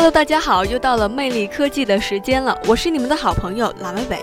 Hello，大家好，又到了魅力科技的时间了，我是你们的好朋友蓝伟伟。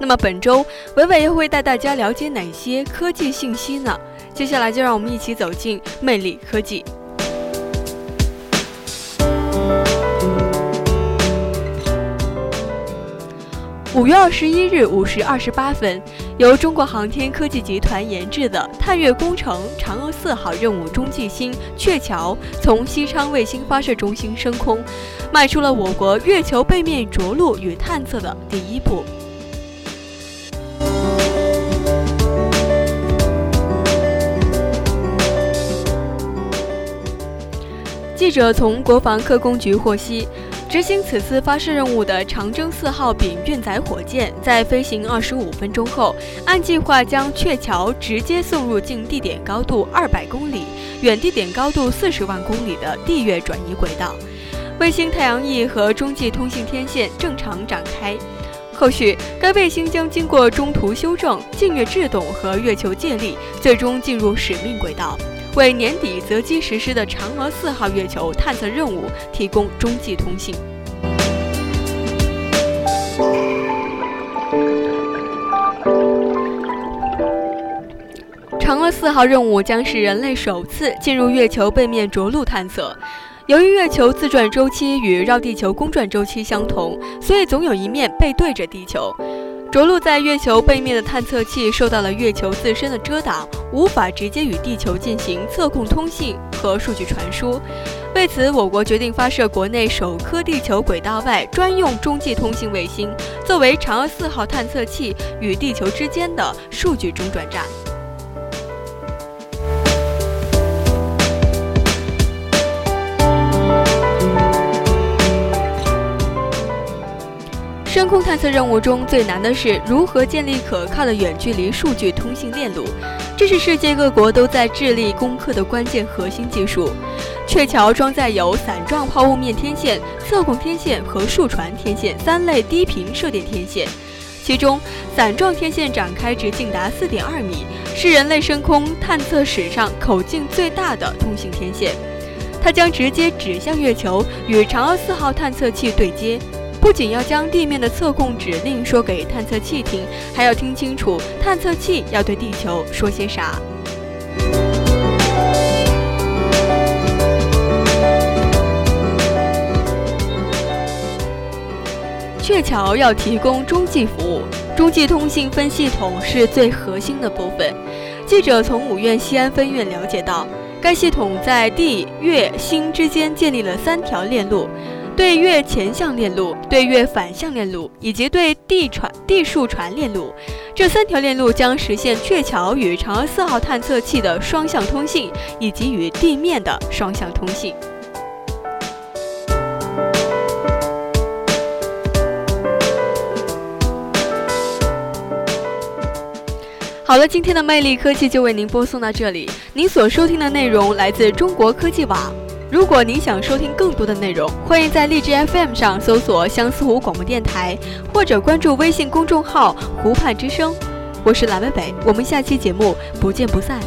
那么本周伟伟又会带大家了解哪些科技信息呢？接下来就让我们一起走进魅力科技。五月二十一日五时二十八分，由中国航天科技集团研制的探月工程“嫦娥四号”任务中继星“鹊桥”从西昌卫星发射中心升空，迈出了我国月球背面着陆与探测的第一步。记者从国防科工局获悉，执行此次发射任务的长征四号丙运载火箭，在飞行二十五分钟后，按计划将鹊桥直接送入近地点高度二百公里、远地点高度四十万公里的地月转移轨道，卫星太阳翼和中继通信天线正常展开。后续，该卫星将经过中途修正、近月制动和月球借力，最终进入使命轨道。为年底择机实施的嫦娥四号月球探测任务提供中继通信。嫦娥四号任务将是人类首次进入月球背面着陆探测。由于月球自转周期与绕地球公转周期相同，所以总有一面背对着地球。着陆在月球背面的探测器受到了月球自身的遮挡，无法直接与地球进行测控通信和数据传输。为此，我国决定发射国内首颗地球轨道外专用中继通信卫星，作为嫦娥四号探测器与地球之间的数据中转站。深空探测任务中最难的是如何建立可靠的远距离数据通信链路，这是世界各国都在致力攻克的关键核心技术。鹊桥装载有伞状抛物面天线、测控天线和数传天线三类低频射电天线，其中伞状天线展开直径达四点二米，是人类深空探测史上口径最大的通信天线，它将直接指向月球，与嫦娥四号探测器对接。不仅要将地面的测控指令说给探测器听，还要听清楚探测器要对地球说些啥。鹊桥要提供中继服务，中继通信分系统是最核心的部分。记者从五院西安分院了解到，该系统在地、月、星之间建立了三条链路。对月前向链路、对月反向链路以及对地传地数传链路，这三条链路将实现鹊桥与嫦娥四号探测器的双向通信，以及与地面的双向通信。好了，今天的魅力科技就为您播送到这里。您所收听的内容来自中国科技网。如果您想收听更多的内容欢迎在荔枝 fm 上搜索相思湖广播电台或者关注微信公众号湖畔之声我是蓝莓北我们下期节目不见不散。